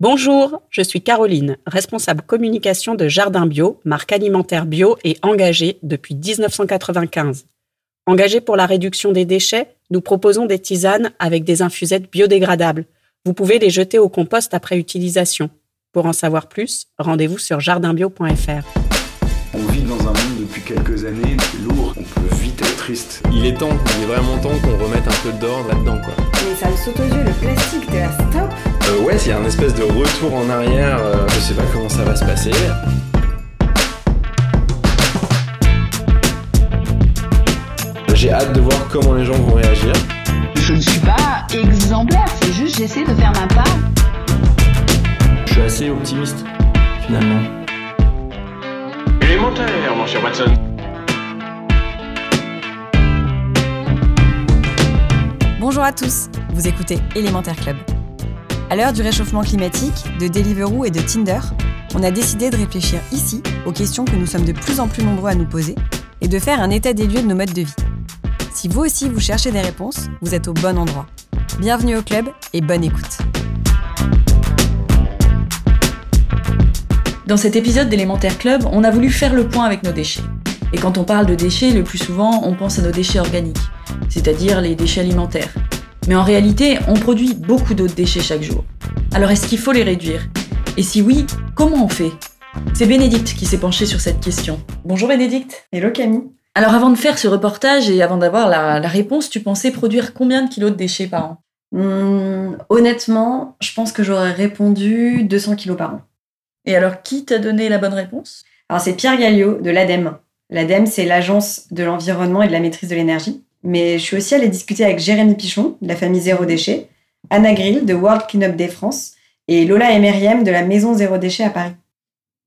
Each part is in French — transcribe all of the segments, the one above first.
Bonjour, je suis Caroline, responsable communication de Jardin Bio, marque alimentaire bio et engagée depuis 1995. Engagée pour la réduction des déchets, nous proposons des tisanes avec des infusettes biodégradables. Vous pouvez les jeter au compost après utilisation. Pour en savoir plus, rendez-vous sur jardinbio.fr. On vit dans un monde depuis quelques années lourd, on peut vite être triste. Il est temps, il est vraiment temps qu'on remette un peu d'ordre là-dedans quoi. Mais ça me saute aux yeux, le plastique, t'es là, stop Euh, ouais, s'il y a un espèce de retour en arrière, euh, je sais pas comment ça va se passer. J'ai hâte de voir comment les gens vont réagir. Je ne suis pas exemplaire, c'est juste j'essaie de faire ma part. Je suis assez optimiste finalement. Élémentaire, mon cher Watson. Bonjour à tous, vous écoutez Élémentaire Club. À l'heure du réchauffement climatique, de Deliveroo et de Tinder, on a décidé de réfléchir ici aux questions que nous sommes de plus en plus nombreux à nous poser et de faire un état des lieux de nos modes de vie. Si vous aussi vous cherchez des réponses, vous êtes au bon endroit. Bienvenue au club et bonne écoute. Dans cet épisode d'Élémentaire Club, on a voulu faire le point avec nos déchets. Et quand on parle de déchets, le plus souvent, on pense à nos déchets organiques, c'est-à-dire les déchets alimentaires. Mais en réalité, on produit beaucoup d'autres déchets chaque jour. Alors est-ce qu'il faut les réduire? Et si oui, comment on fait? C'est Bénédicte qui s'est penchée sur cette question. Bonjour Bénédicte. Hello Camille. Alors avant de faire ce reportage et avant d'avoir la, la réponse, tu pensais produire combien de kilos de déchets par an? Hmm, honnêtement, je pense que j'aurais répondu 200 kilos par an. Et alors qui t'a donné la bonne réponse? Alors c'est Pierre Galliot de l'ADEME. L'ADEME, c'est l'Agence de l'environnement et de la maîtrise de l'énergie. Mais je suis aussi allée discuter avec Jérémy Pichon, de la famille Zéro Déchet, Anna Grill de World Cleanup Day France et Lola Emeriem de la Maison Zéro Déchet à Paris.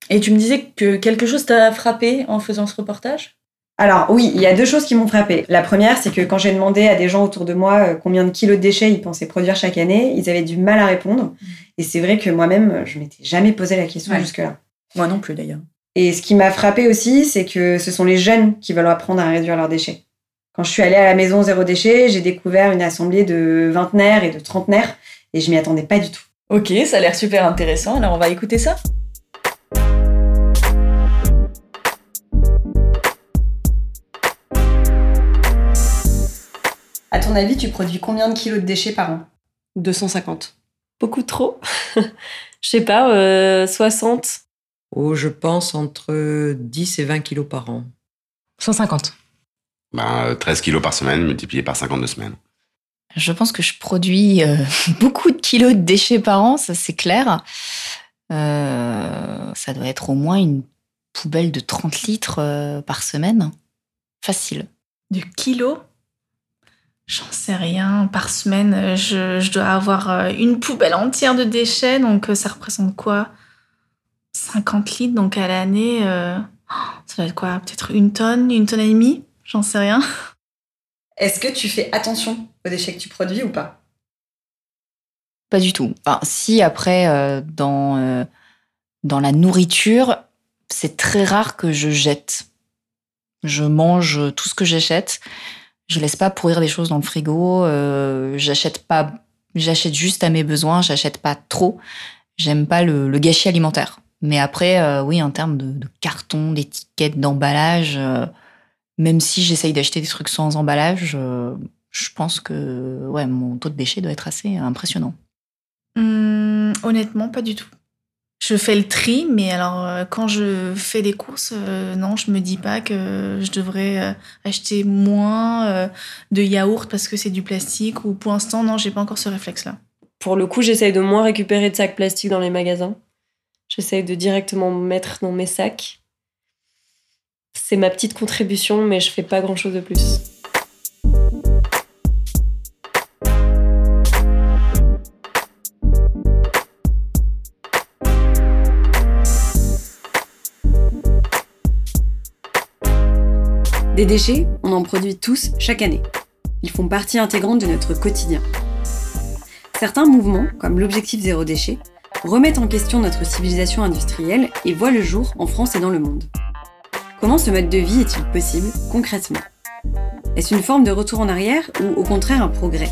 Et tu me disais que quelque chose t'a frappé en faisant ce reportage? Alors oui, il y a deux choses qui m'ont frappé. La première, c'est que quand j'ai demandé à des gens autour de moi euh, combien de kilos de déchets ils pensaient produire chaque année, ils avaient du mal à répondre. Et c'est vrai que moi-même, je m'étais jamais posé la question Ouais. jusque-là. Moi non plus d'ailleurs. Et ce qui m'a frappé aussi, c'est que ce sont les jeunes qui veulent apprendre à réduire leurs déchets. Quand je suis allée à la maison zéro déchet, j'ai découvert une assemblée de vingtenaires et de trentenaires et je m'y attendais pas du tout. Ok, ça a l'air super intéressant, alors on va écouter ça. À ton avis, tu produis combien de kilos de déchets par an? 250. Beaucoup trop? Je sais pas, euh, 60. Oh, je pense entre 10 et 20 kilos par an. 150. Ben, euh, 13 kilos par semaine multiplié par 52 semaines. Je pense que je produis euh, beaucoup de kilos de déchets par an, ça c'est clair. Euh, ça doit être au moins une poubelle de 30 litres euh, par semaine. Facile. Du kilo J'en sais rien. Par semaine, je, je dois avoir une poubelle entière de déchets. Donc, ça représente quoi? 50 litres. Donc, à l'année, euh, oh, ça doit être quoi? Peut-être une tonne, une tonne et demie? J'en sais rien. Est-ce que tu fais attention aux déchets que tu produis ou pas? Pas du tout. Enfin, si après, euh, dans, euh, dans la nourriture, c'est très rare que je jette. Je mange tout ce que j'achète. Je laisse pas pourrir des choses dans le frigo. euh, j'achète pas, j'achète juste à mes besoins. J'achète pas trop. J'aime pas le, le gâchis alimentaire. Mais après, euh, oui, en termes de, de carton, d'étiquettes, d'emballage, euh, même si j'essaye d'acheter des trucs sans emballage, euh, je pense que ouais, mon taux de déchets doit être assez impressionnant. Hum, honnêtement, pas du tout. Je fais le tri, mais alors euh, quand je fais des courses, euh, non, je me dis pas que je devrais euh, acheter moins euh, de yaourt parce que c'est du plastique ou pour l'instant, non, j'ai pas encore ce réflexe-là. Pour le coup, j'essaye de moins récupérer de sacs plastiques dans les magasins. J'essaye de directement mettre dans mes sacs. C'est ma petite contribution, mais je fais pas grand chose de plus. Des déchets, on en produit tous chaque année. Ils font partie intégrante de notre quotidien. Certains mouvements, comme l'objectif zéro déchet, remettent en question notre civilisation industrielle et voient le jour en France et dans le monde. Comment ce mode de vie est-il possible concrètement? Est-ce une forme de retour en arrière ou au contraire un progrès?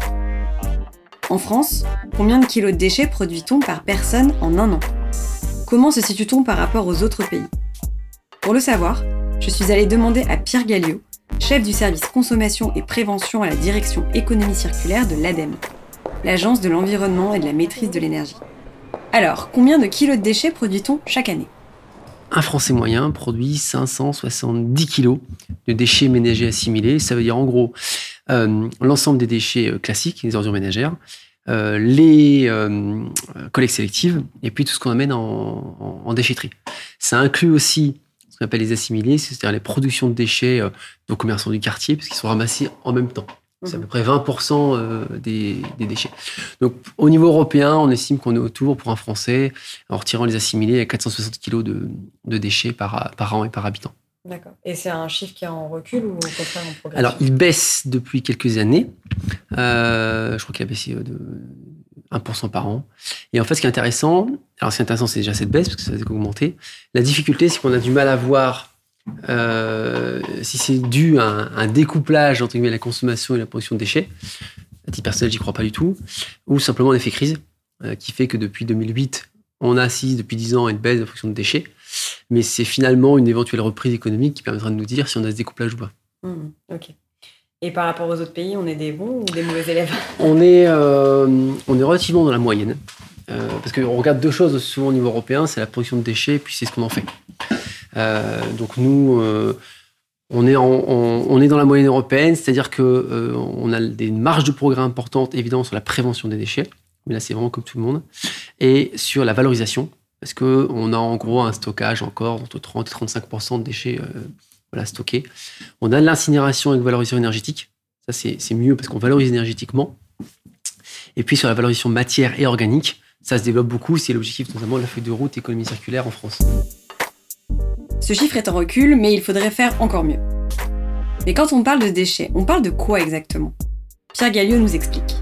En France, combien de kilos de déchets produit-on par personne en un an? Comment se situe-t-on par rapport aux autres pays? Pour le savoir, je suis allée demander à Pierre Galliot, chef du service consommation et prévention à la direction économie circulaire de l'ADEME, l'Agence de l'environnement et de la maîtrise de l'énergie. Alors, combien de kilos de déchets produit-on chaque année? Un Français moyen produit 570 kilos de déchets ménagers assimilés. Ça veut dire en gros euh, l'ensemble des déchets euh, classiques, les ordures ménagères, euh, les euh, collectes sélectives et puis tout ce qu'on amène en, déchetterie. Ça inclut aussi ce qu'on appelle les assimilés, c'est-à-dire les productions de déchets euh, commerçants du quartier, parce qu'ils sont ramassés en même temps. C'est à peu près 20% euh, des, des, déchets. Donc, au niveau européen, on estime qu'on est autour, pour un Français, en retirant les assimilés, à 460 kg de, de déchets par, par an et par habitant. D'accord. Et c'est un chiffre qui est en recul ou au contraire en progression? Alors, il baisse depuis quelques années. Euh, je crois qu'il a baissé de 1% par an. Et en fait, ce qui est intéressant, alors ce qui est intéressant, c'est déjà cette baisse, parce que ça a augmenté. La difficulté, c'est qu'on a du mal à voir euh, si c'est dû à un, un, découplage entre guillemets, la consommation et la production de déchets. À titre personnel, j'y crois pas du tout. Ou simplement un effet crise, euh, qui fait que depuis 2008, on a assisté depuis 10 ans à une baisse de la production de déchets. Mais c'est finalement une éventuelle reprise économique qui permettra de nous dire si on a ce découplage ou pas. Mmh, ok. Et par rapport aux autres pays, on est des bons ou des mauvais élèves? On est, euh, on est relativement dans la moyenne. Euh, parce qu'on regarde deux choses souvent au niveau européen, c'est la production de déchets et puis c'est ce qu'on en fait. Euh, donc nous, euh, on, est dans la moyenne européenne, c'est-à-dire que euh, on a des marges de progrès importantes, évidemment, sur la prévention des déchets, mais là c'est vraiment comme tout le monde, et sur la valorisation, parce qu'on a en gros un stockage encore entre 30 et 35 de déchets stockés. On a de l'incinération avec valorisation énergétique, ça c'est mieux parce qu'on valorise énergétiquement. Et puis sur la valorisation matière et organique, ça se développe beaucoup, c'est l'objectif notamment de la feuille de route économie circulaire en France. Ce chiffre est en recul, mais il faudrait faire encore mieux. Mais quand on parle de déchets, on parle de quoi exactement? Pierre Galliot nous explique.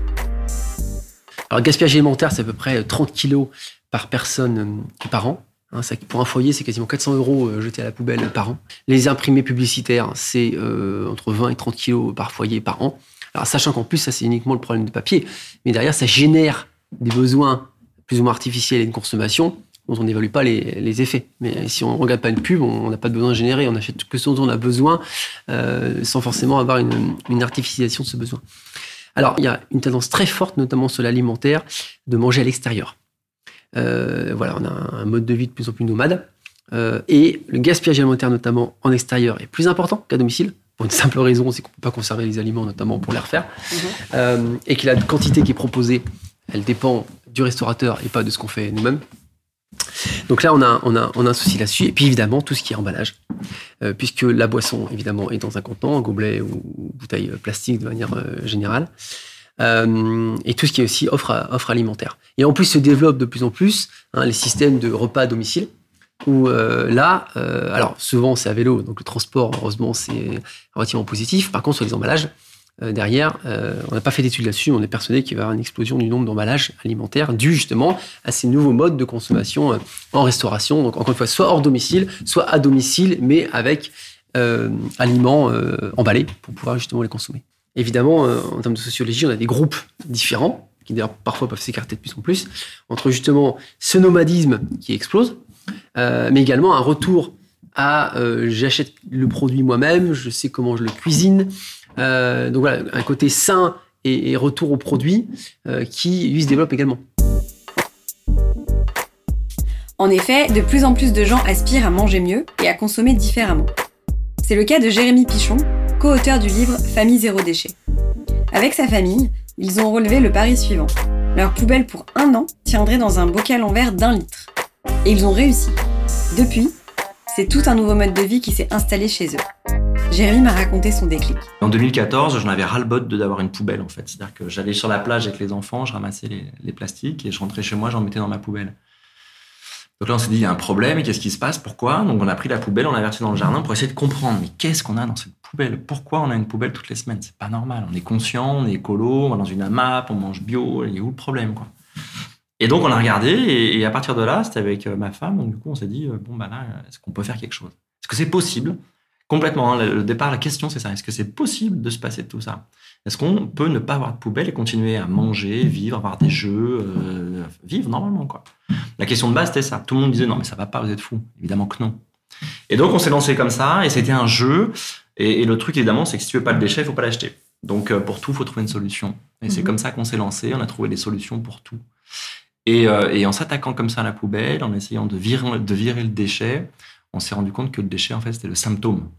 Alors, gaspillage alimentaire, c'est à peu près 30 kilos par personne et par an. Hein, pour un foyer, c'est quasiment 400 euros jetés à la poubelle par an. Les imprimés publicitaires, c'est euh, entre 20 et 30 kilos par foyer par an. Alors, sachant qu'en plus, ça, c'est uniquement le problème de papier. Mais derrière, ça génère des besoins plus ou moins artificiels et une consommation dont on n'évalue pas les, les, effets. Mais si on ne regarde pas une pub, on n'a pas de besoin de générer, on achète que ce dont on a besoin euh, sans forcément avoir une, une, artificialisation de ce besoin. Alors, il y a une tendance très forte, notamment sur l'alimentaire, de manger à l'extérieur. Euh, voilà, on a un mode de vie de plus en plus nomade. Euh, et le gaspillage alimentaire, notamment en extérieur, est plus important qu'à domicile. Pour une simple raison, c'est qu'on ne peut pas conserver les aliments, notamment pour les refaire. Mmh. et que la quantité qui est proposée, elle dépend du restaurateur et pas de ce qu'on fait nous-mêmes. Donc là, on a, on a, on a un souci là-dessus. Et puis évidemment, tout ce qui est emballage, euh, puisque la boisson, évidemment, est dans un contenant, un gobelet ou bouteille plastique de manière euh, générale. Euh, et tout ce qui est aussi offre, offre alimentaire. Et en plus, se développent de plus en plus hein, les systèmes de repas à domicile, où euh, là, euh, alors souvent c'est à vélo, donc le transport, heureusement, c'est relativement positif. Par contre, sur les emballages, euh, derrière, euh, on n'a pas fait d'études là-dessus, on est persuadé qu'il va y avoir une explosion du nombre d'emballages alimentaires dû justement à ces nouveaux modes de consommation euh, en restauration. Donc encore une fois, soit hors domicile, soit à domicile, mais avec aliments emballés pour pouvoir justement les consommer. Évidemment, en termes de sociologie, on a des groupes différents qui d'ailleurs parfois peuvent s'écarter de plus en plus entre justement ce nomadisme qui explose, mais également un retour à j'achète le produit moi-même, je sais comment je le cuisine, euh, donc voilà, un côté sain et, et retour aux produits euh, qui, lui, se développe également. En effet, de plus en plus de gens aspirent à manger mieux et à consommer différemment. C'est le cas de Jérémy Pichon, co-auteur du livre Famille zéro déchet. Avec sa famille, ils ont relevé le pari suivant. Leur poubelle pour un an tiendrait dans un bocal en verre d'un litre. Et ils ont réussi. Depuis, c'est tout un nouveau mode de vie qui s'est installé chez eux. Jérémy m'a raconté son déclic. En 2014, j'en avais ras-le-bot d'avoir une poubelle en fait. C'est-à-dire que j'allais sur la plage avec les enfants, je ramassais les, plastiques et je rentrais chez moi, j'en mettais dans ma poubelle. Donc là, on s'est dit, il y a un problème, qu'est-ce qui se passe Pourquoi? Donc on a pris la poubelle, on l'a versée dans le jardin pour essayer de comprendre, mais qu'est-ce qu'on a dans cette poubelle? Pourquoi on a une poubelle toutes les semaines? C'est pas normal. On est conscient, on est écolo, on va dans une AMAP, on mange bio, il y a où le problème Et donc on a regardé, et, à partir de là, c'était avec ma femme, donc du coup on s'est dit, bon bah là, est-ce qu'on peut faire quelque chose? Est-ce que c'est possible Complètement. Hein, le départ, la question, c'est ça. Est-ce que c'est possible de se passer de tout ça? Est-ce qu'on peut ne pas avoir de poubelle et continuer à manger, vivre, avoir des jeux, euh, vivre normalement quoi? La question de base c'était ça. Tout le monde disait non mais ça va pas, vous êtes fous. Évidemment que non. Et donc on s'est lancé comme ça et c'était un jeu. Et, et le truc évidemment c'est que si tu veux pas le déchet, il faut pas l'acheter. Donc euh, pour tout, il faut trouver une solution. Et c'est Mhm. comme ça qu'on s'est lancé. On a trouvé des solutions pour tout. Et, euh, et en s'attaquant comme ça à la poubelle, en essayant de virer, de virer le déchet, on s'est rendu compte que le déchet, en fait, c'était le symptôme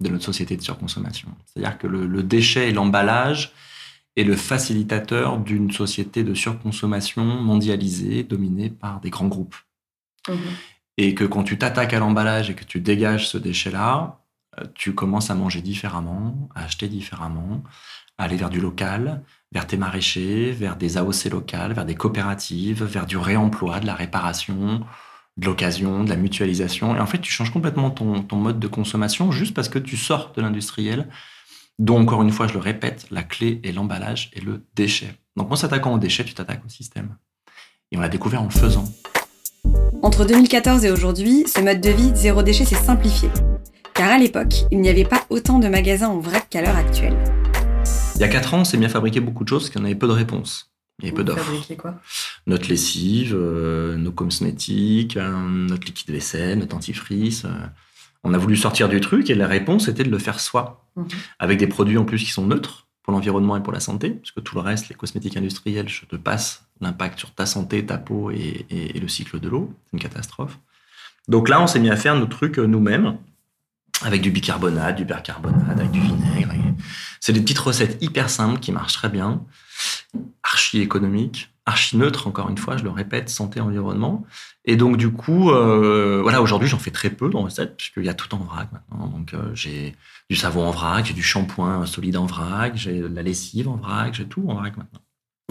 de notre société de surconsommation. C'est-à-dire que le, le déchet et l'emballage est le facilitateur d'une société de surconsommation mondialisée, dominée par des grands groupes. Et que quand tu t'attaques à l'emballage et que tu dégages ce déchet-là, euh, tu commences à manger différemment, à acheter différemment, à aller vers du local, vers tes maraîchers, vers des AOC locales, vers des coopératives, vers du réemploi, de la réparation, de l'occasion, de la mutualisation. Et en fait, tu changes complètement ton, ton mode de consommation juste parce que tu sors de l'industriel, dont, encore une fois, je le répète, la clé est l'emballage et le déchet. Donc, en s'attaquant au déchet, tu t'attaques au système. Et on l'a découvert en le faisant. Entre 2014 et aujourd'hui, ce mode de vie zéro déchet s'est simplifié. Car à l'époque, il n'y avait pas autant de magasins en vrac qu'à l'heure actuelle. Il y a 4 ans, on s'est mis à fabriquer beaucoup de choses parce qu'il y en avait peu de réponses. Il y avait peu d'offres. Notre lessive, euh, nos cosmétiques, euh, notre liquide vaisselle, notre dentifrice. euh. on a voulu sortir du truc et la réponse était de le faire soi. Mhm. Avec des produits en plus qui sont neutres pour l'environnement et pour la santé. Parce que tout le reste, les cosmétiques industriels, je te passe l'impact sur ta santé, ta peau et, et- et le cycle de l'eau. C'est une catastrophe. Donc là, on s'est mis à faire nos trucs nous-mêmes avec du bicarbonate, du percarbonate, avec du vinaigre. C'est des petites recettes hyper simples qui marchent très bien, archi économiques, archi neutres, encore une fois, je le répète, santé, environnement. Et donc, du coup, euh, voilà, aujourd'hui, j'en fais très peu dans recettes, puisqu'il y a tout en vrac maintenant. Donc, euh, j'ai du savon en vrac, j'ai du shampoing solide en vrac, j'ai de la lessive en vrac, j'ai tout en vrac maintenant.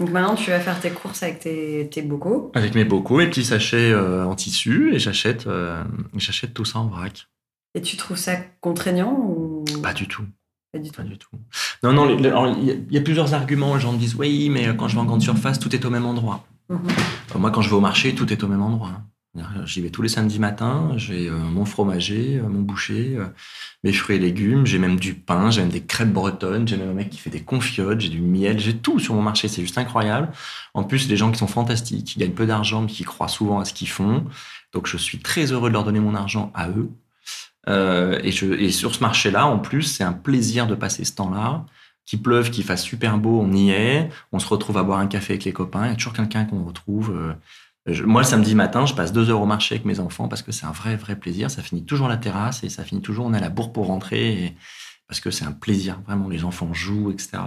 Donc maintenant, tu vas faire tes courses avec tes, tes bocaux. Avec mes bocaux, mes petits sachets euh, en tissu, et j'achète j'achète tout ça en vrac. Et tu trouves ça contraignant ou? Pas du tout. Pas du tout Pas du tout. Non, non, il y, a- il y a plusieurs arguments. Les gens me disent oui, mais quand je vais en grande surface, tout est au même endroit. Mhm. Moi, quand je vais au marché, tout est au même endroit. J'y vais tous les samedis matins, j'ai euh, mon fromager, euh, mon boucher, euh, mes fruits et légumes, j'ai même du pain, j'ai même des crêpes bretonnes, j'ai même un mec qui fait des confiotes, j'ai du miel, j'ai tout sur mon marché, c'est juste incroyable. En plus, des gens qui sont fantastiques, qui gagnent peu d'argent, mais qui croient souvent à ce qu'ils font. Donc, je suis très heureux de leur donner mon argent à eux. Euh, et, sur ce marché-là, en plus, c'est un plaisir de passer ce temps-là. Qu'il pleuve, qu'il fasse super beau, on y est. On se retrouve à boire un café avec les copains. Il y a toujours quelqu'un qu'on retrouve. euh, moi, le samedi matin, je passe deux heures au marché avec mes enfants parce que c'est un vrai, vrai plaisir. Ça finit toujours la terrasse et ça finit toujours, on est à la bourre pour rentrer. parce que c'est un plaisir, vraiment, les enfants jouent, etc.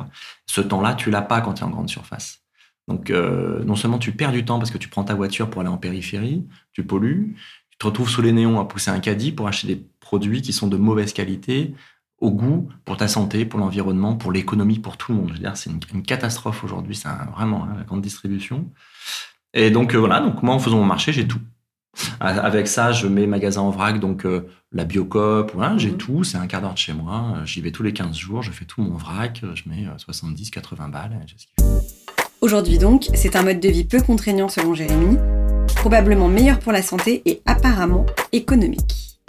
Ce temps-là, tu l'as pas quand tu es en grande surface. Donc, euh, non seulement tu perds du temps parce que tu prends ta voiture pour aller en périphérie, tu pollues, tu te retrouves sous les néons à pousser un caddie pour acheter des produits qui sont de mauvaise qualité, au goût, pour ta santé, pour l'environnement, pour l'économie, pour tout le monde. Je veux dire, c'est une, une catastrophe aujourd'hui, c'est vraiment hein, la grande distribution. Et donc euh, voilà, donc moi en faisant mon marché, j'ai tout. Avec ça, je mets magasin en vrac, donc euh, la Biocop, voilà, j'ai tout, c'est un quart d'heure de chez moi, euh, j'y vais tous les 15 jours, je fais tout mon vrac, je mets 70, 80 balles. Aujourd'hui donc, c'est un mode de vie peu contraignant selon Jérémy, probablement meilleur pour la santé et apparemment économique.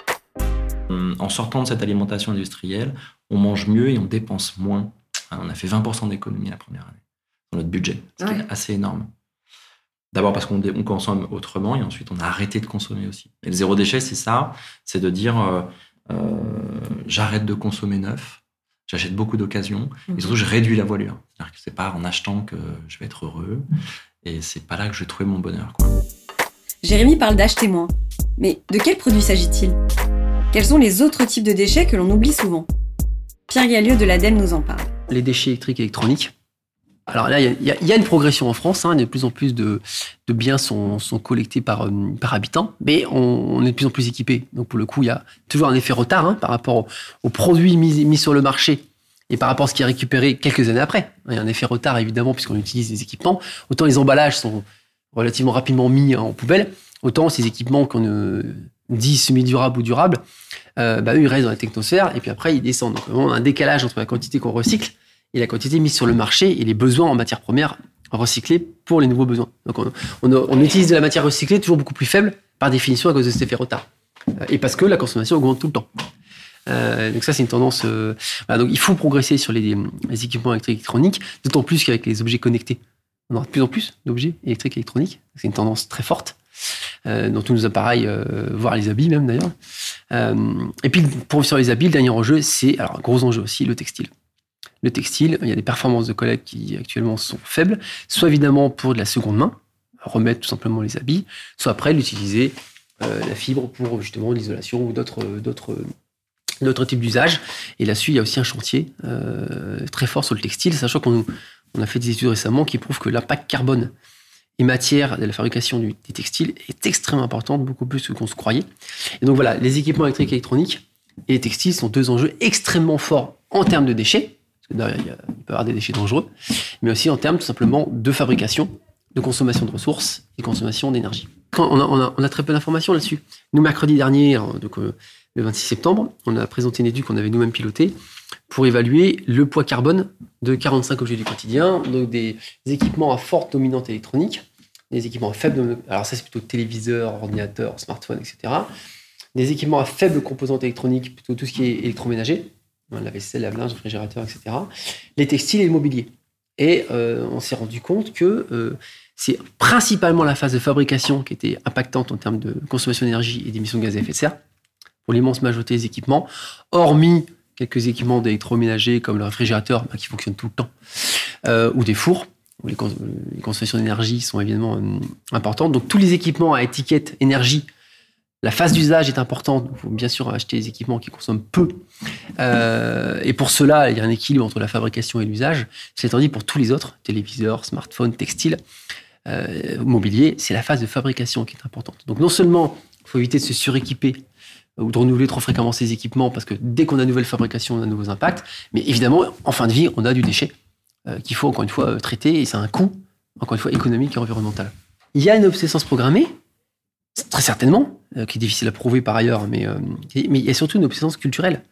Hum, En sortant de cette alimentation industrielle, on mange mieux et on dépense moins. Hein, On a fait 20% d'économie la première année dans notre budget, ce qui Ouais. est assez énorme. D'abord parce qu'on consomme autrement et ensuite on a arrêté de consommer aussi. Et le zéro déchet, c'est ça, c'est de dire euh, euh, j'arrête de consommer neuf, j'achète beaucoup d'occasions et surtout je réduis la voilure. C'est-à-dire que c'est pas en achetant que je vais être heureux et c'est pas là que je vais trouver mon bonheur. Quoi. Jérémy parle d'acheter moins. Mais de quels produits s'agit-il? Quels sont les autres types de déchets que l'on oublie souvent? Pierre Gallieu de l'ADEME nous en parle. les déchets électriques et électroniques. Alors là, il y a- une progression en France. hein, de plus en plus de, biens sont, sont collectés par, euh, par habitant, mais on, est de plus en plus équipé. Donc pour le coup, il y a toujours un effet retard hein, par rapport aux, aux produits mis, mis sur le marché et par rapport à ce qui est récupéré quelques années après. Il y a un effet retard évidemment puisqu'on utilise des équipements. Autant les emballages sont relativement rapidement mis en poubelle, autant ces équipements qu'on dit semi-durables ou durables, euh, bah, eux, ils restent dans la technosphère et puis après, ils descendent. Donc, on a un décalage entre la quantité qu'on recycle et la quantité mise sur le marché et les besoins en matière première recyclés pour les nouveaux besoins. Donc, on, utilise de la matière recyclée toujours beaucoup plus faible par définition à cause de cet effet retard. Euh, Et parce que la consommation augmente tout le temps. Euh, donc ça, c'est une tendance. donc il faut progresser sur les, les équipements électroniques, d'autant plus qu'avec les objets connectés, on aura de plus en plus d'objets électriques et électroniques. C'est une tendance très forte. Euh, dans tous nos appareils, euh, voire les habits même d'ailleurs. Euh, et puis pour sur les habits, le dernier enjeu, c'est alors gros enjeu aussi, le textile. Le textile, il y a des performances de collecte qui actuellement sont faibles, soit évidemment pour de la seconde main, remettre tout simplement les habits, soit après l'utiliser la fibre pour justement l'isolation ou d'autres d'autres types d'usages. Et là-dessus, il y a aussi un chantier très fort sur le textile, sachant qu'on on a fait des études récemment qui prouvent que l'impact carbone et matière de la fabrication du- des textiles est extrêmement importante, beaucoup plus que qu'on se croyait. Et donc voilà, les équipements électriques et électroniques et les textiles sont deux enjeux extrêmement forts en termes de déchets, parce que derrière, il, y a- il peut y avoir des déchets dangereux, mais aussi en termes tout simplement de fabrication, de consommation de ressources et consommation d'énergie. On, a, très peu d'informations là-dessus. Nous, mercredi dernier, alors, donc, euh, le 26 septembre, on a présenté une étude qu'on avait nous-mêmes pilotée pour évaluer le poids carbone de 45 objets du quotidien, donc des équipements à forte dominante électronique, des équipements à faible, alors ça c'est plutôt téléviseur, ordinateur, smartphone, etc. Des équipements à faible composante électronique, plutôt tout ce qui est électroménager, hein, la vaisselle, la linge, réfrigérateur, etc. Les textiles et le mobilier. Et euh, on s'est rendu compte que euh, c'est principalement la phase de fabrication qui était impactante en termes de consommation d'énergie et d'émissions de gaz à effet de serre, pour l'immense majorité des équipements, hormis quelques équipements d'électroménager comme le réfrigérateur bah, qui fonctionne tout le temps, euh, ou des fours, où les, cons- les consommations d'énergie sont évidemment euh, importantes. Donc tous les équipements à étiquette énergie, la phase d'usage est importante. Il faut bien sûr acheter des équipements qui consomment peu. Euh, et pour cela, il y a un équilibre entre la fabrication et l'usage. C'est dit pour tous les autres, téléviseurs, smartphones, textiles, mobilier, c'est la phase de fabrication qui est importante. Donc non seulement il faut éviter de se suréquiper ou de renouveler trop fréquemment ces équipements parce que dès qu'on a une nouvelle fabrication, on a de nouveaux impacts. Mais évidemment, en fin de vie, on a du déchet euh, qu'il faut encore une fois euh, traiter et c'est un coût, encore une fois, économique et environnemental. Il y a une obsolescence programmée, très certainement, euh, qui est difficile à prouver par ailleurs, mais, mais il y a surtout une obsolescence culturelle.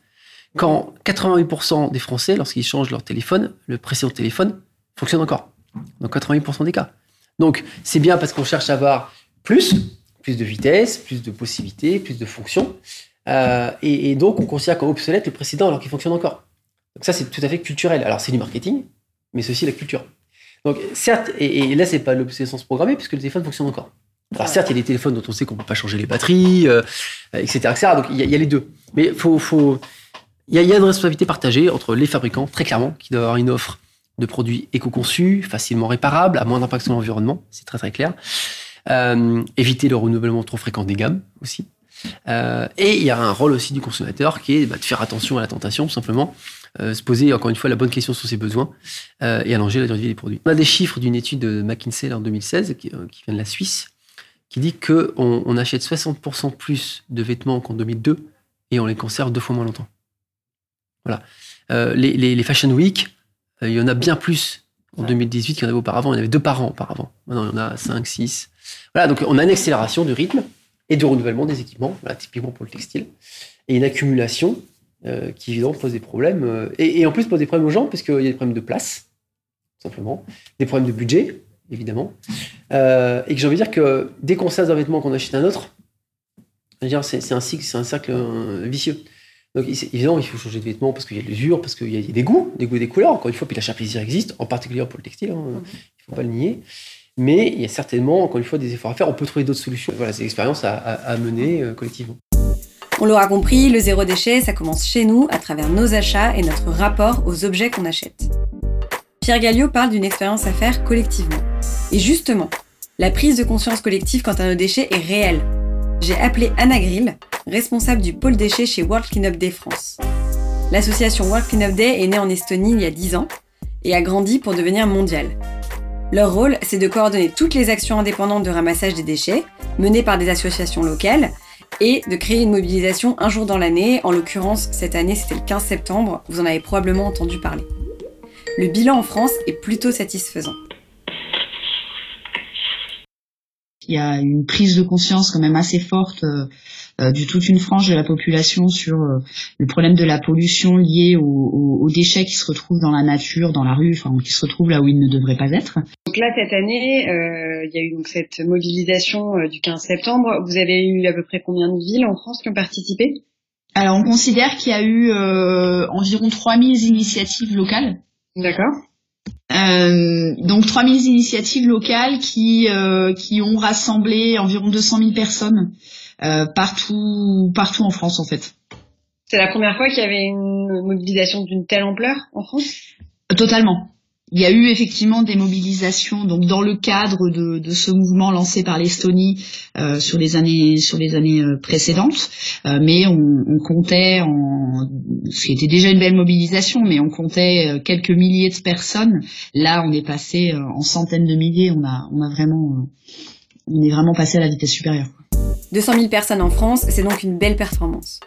Quand 88% des Français, lorsqu'ils changent leur téléphone, le précédent téléphone fonctionne encore. Dans 88% des cas. Donc, c'est bien parce qu'on cherche à avoir plus, plus de vitesse, plus de possibilités, plus de fonctions. Euh, et, donc, on considère comme obsolète le précédent alors qu'il fonctionne encore. Donc, ça, c'est tout à fait culturel. Alors, c'est du marketing, mais c'est aussi la culture. Donc, certes, et, et là, c'est pas l'obsolescence programmée puisque le téléphone fonctionne encore. Alors, certes, il y a des téléphones dont on sait qu'on peut pas changer les batteries, euh, etc.. Donc, il y, a- les deux. Mais il y a une responsabilité partagée entre les fabricants, très clairement, qui doivent avoir une offre de produits éco-conçus, facilement réparables, à moins d'impact sur l'environnement, c'est très très clair. Euh, éviter le renouvellement trop fréquent des gammes aussi. Euh, et il y a un rôle aussi du consommateur qui est bah, de faire attention à la tentation, tout simplement, euh, se poser encore une fois la bonne question sur ses besoins euh, et allonger la durée de vie des produits. On a des chiffres d'une étude de McKinsey en 2016 qui, qui vient de la Suisse qui dit qu'on on achète 60% plus de vêtements qu'en 2002 et on les conserve deux fois moins longtemps. Voilà. Les, les, les Fashion Week, il y en a bien plus en 2018 qu'il y en avait auparavant. Il y en avait deux par an auparavant. Maintenant, il y en a 5, 6. Voilà, donc on a une accélération du rythme et du renouvellement des équipements, typiquement pour le textile, et une accumulation euh, qui évidemment pose des problèmes, euh, et, en plus pose des problèmes aux gens, parce qu'il y a des problèmes de place, tout simplement, des problèmes de budget, évidemment, euh, et que j'ai envie de dire que dès qu'on cesse un vêtement qu'on achète un autre, c'est un cycle, c'est un cercle vicieux. Donc évidemment, il faut changer de vêtements parce qu'il y a de l'usure, parce qu'il y a des goûts, des goûts et des couleurs, encore une fois, puis l'achat plaisir existe, en particulier pour le textile, hein, il ne faut pas le nier. Mais il y a certainement, encore une fois, des efforts à faire. On peut trouver d'autres solutions. Voilà, c'est l'expérience à, à- mener euh, collectivement. On l'aura compris, le zéro déchet, ça commence chez nous, à travers nos achats et notre rapport aux objets qu'on achète. Pierre Galliot parle d'une expérience à faire collectivement. Et justement, la prise de conscience collective quant à nos déchets est réelle. J'ai appelé Anna Grill, responsable du pôle déchets chez World Cleanup Day France. L'association World Cleanup Day est née en Estonie il y a 10 ans et a grandi pour devenir mondiale. Leur rôle, c'est de coordonner toutes les actions indépendantes de ramassage des déchets, menées par des associations locales, et de créer une mobilisation un jour dans l'année. En l'occurrence, cette année, c'était le 15 septembre, vous en avez probablement entendu parler. Le bilan en France est plutôt satisfaisant. Il y a une prise de conscience quand même assez forte euh, de toute une frange de la population sur euh, le problème de la pollution liée aux, aux- aux déchets qui se retrouvent dans la nature, dans la rue, enfin qui se retrouvent là où ils ne devraient pas être. Donc là, cette année, euh, il y a eu donc cette mobilisation du 15 septembre. Vous avez eu à peu près combien de villes en France qui ont participé? Alors on considère qu'il y a eu euh, environ 3000 initiatives locales. D'accord. Euh, donc 3000 initiatives locales qui euh, qui ont rassemblé environ 200 000 personnes partout partout en France en fait. C'est la première fois qu'il y avait une mobilisation d'une telle ampleur en France? Totalement. Il y a eu effectivement des mobilisations donc dans le cadre de, de ce mouvement lancé par l'Estonie euh, sur les années sur les années euh, précédentes, Euh, mais on, on comptait en ce qui était déjà une belle mobilisation, mais on comptait euh, quelques milliers de personnes. Là, on est passé euh, en centaines de milliers. On a on a vraiment euh, on est vraiment passé à la vitesse supérieure. 200 000 personnes en France, c'est donc une belle performance.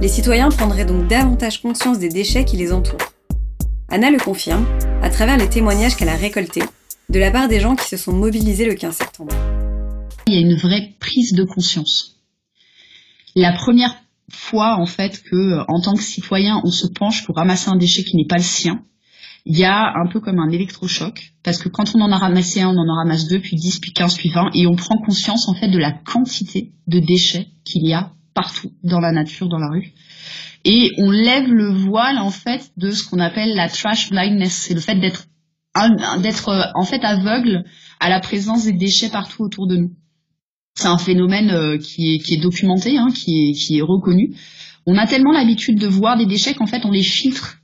Les citoyens prendraient donc davantage conscience des déchets qui les entourent. Anna le confirme à travers les témoignages qu'elle a récoltés de la part des gens qui se sont mobilisés le 15 septembre. Il y a une vraie prise de conscience. La première fois, en fait, que, en tant que citoyen, on se penche pour ramasser un déchet qui n'est pas le sien, il y a un peu comme un électrochoc, parce que quand on en a ramassé un, on en ramasse deux, puis dix, puis quinze, puis vingt, et on prend conscience, en fait, de la quantité de déchets qu'il y a partout, dans la nature, dans la rue. Et on lève le voile, en fait, de ce qu'on appelle la trash blindness. C'est le fait d'être, d'être, euh, en fait, aveugle à la présence des déchets partout autour de nous. C'est un phénomène euh, qui, est, qui est documenté, hein, qui, est, qui est reconnu. On a tellement l'habitude de voir des déchets qu'en fait on les filtre.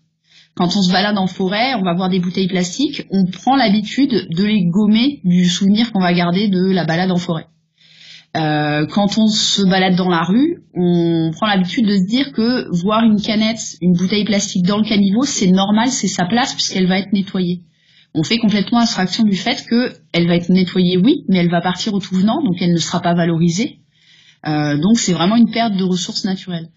Quand on se balade en forêt, on va voir des bouteilles plastiques, on prend l'habitude de les gommer du souvenir qu'on va garder de la balade en forêt. Euh, quand on se balade dans la rue, on prend l'habitude de se dire que voir une canette, une bouteille plastique dans le caniveau, c'est normal, c'est sa place puisqu'elle va être nettoyée on fait complètement abstraction du fait que elle va être nettoyée, oui, mais elle va partir au tout venant, donc elle ne sera pas valorisée. Euh, donc c'est vraiment une perte de ressources naturelles.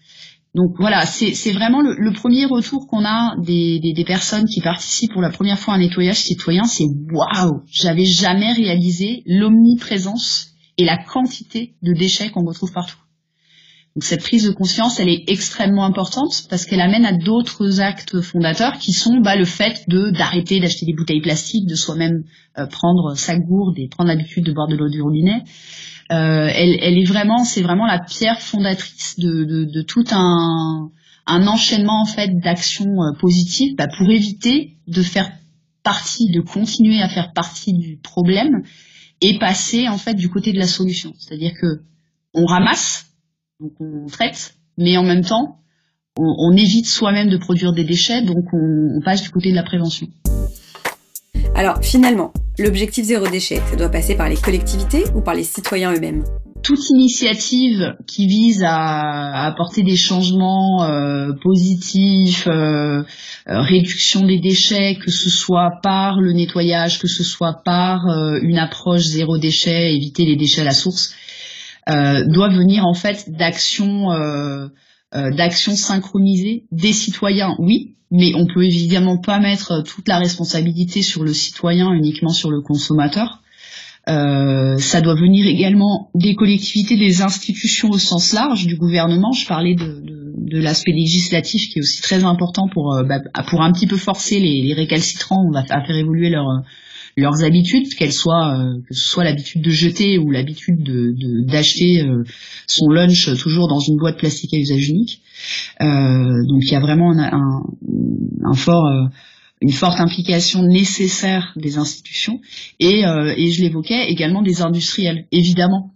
Donc voilà, c'est vraiment le, premier retour qu'on a des, personnes qui participent pour la première fois à un nettoyage citoyen, c'est waouh, j'avais jamais réalisé l'omniprésence et la quantité de déchets qu'on retrouve partout. Donc cette prise de conscience, elle est extrêmement importante parce qu'elle amène à d'autres actes fondateurs qui sont bah, le fait d'arrêter d'acheter des bouteilles plastiques, de soi-même euh, prendre sa gourde et prendre l'habitude de boire de l'eau du robinet. Euh, elle, elle est vraiment, c'est vraiment la pierre fondatrice de, de, de tout un, un enchaînement en fait d'actions euh, positives bah, pour éviter de faire partie, de continuer à faire partie du problème et passer en fait du côté de la solution. C'est-à-dire que on ramasse donc on traite, mais en même temps, on, on évite soi-même de produire des déchets, donc on, on passe du côté de la prévention. Alors finalement, l'objectif zéro déchet, ça doit passer par les collectivités ou par les citoyens eux-mêmes? Toute initiative qui vise à, apporter des changements euh, positifs, euh, euh, réduction des déchets, que ce soit par le nettoyage, que ce soit par une approche zéro déchet, éviter les déchets à la source, doit venir en fait d'actions d'actions synchronisées des citoyens, oui, mais on peut évidemment pas mettre toute la responsabilité sur le citoyen, uniquement sur le consommateur. Euh, ça doit venir également des collectivités, des institutions au sens large, du gouvernement. Je parlais de, de, de l'aspect législatif qui est aussi très important pour, euh, bah, pour un petit peu forcer les, les récalcitrants à, faire évoluer leur, leurs habitudes, qu'elles soient euh, que ce soit l'habitude de jeter ou l'habitude de de- d'acheter euh, son lunch toujours dans une boîte plastique à usage unique. Euh, donc il y a vraiment euh, une forte implication nécessaire des institutions. Et, euh, et je l'évoquais également des industriels évidemment.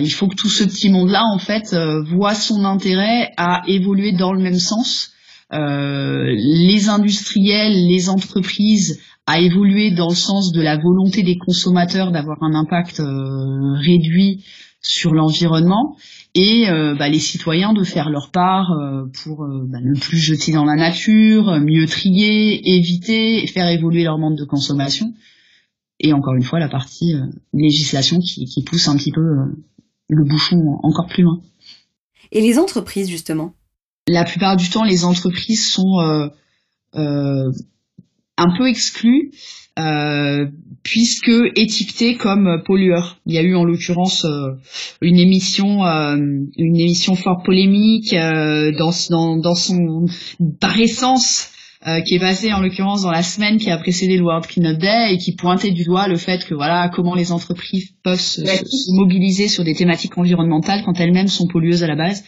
Il faut que tout ce petit monde là en fait voit son intérêt à évoluer dans le même sens. Les industriels, les entreprises à évoluer dans le sens de la volonté des consommateurs d'avoir un impact réduit sur l'environnement et euh, bah, les citoyens de faire leur part euh, pour euh, bah, ne plus jeter dans la nature, mieux trier, éviter, faire évoluer leur mode de consommation. Et encore une fois, la partie euh, législation qui, qui pousse un petit peu euh, le bouchon encore plus loin. Et les entreprises, justement? La plupart du temps, les entreprises sont euh, euh, un peu exclues euh, puisque étiquetées comme pollueurs. Il y a eu en l'occurrence euh, une émission, euh, une émission fort polémique dans, dans, dans son par essence qui est passée en l'occurrence dans la semaine qui a précédé le World Cleanup Day et qui pointait du doigt le fait que voilà comment les entreprises peuvent se, se- se mobiliser sur des thématiques environnementales quand elles-mêmes sont pollueuses à la base.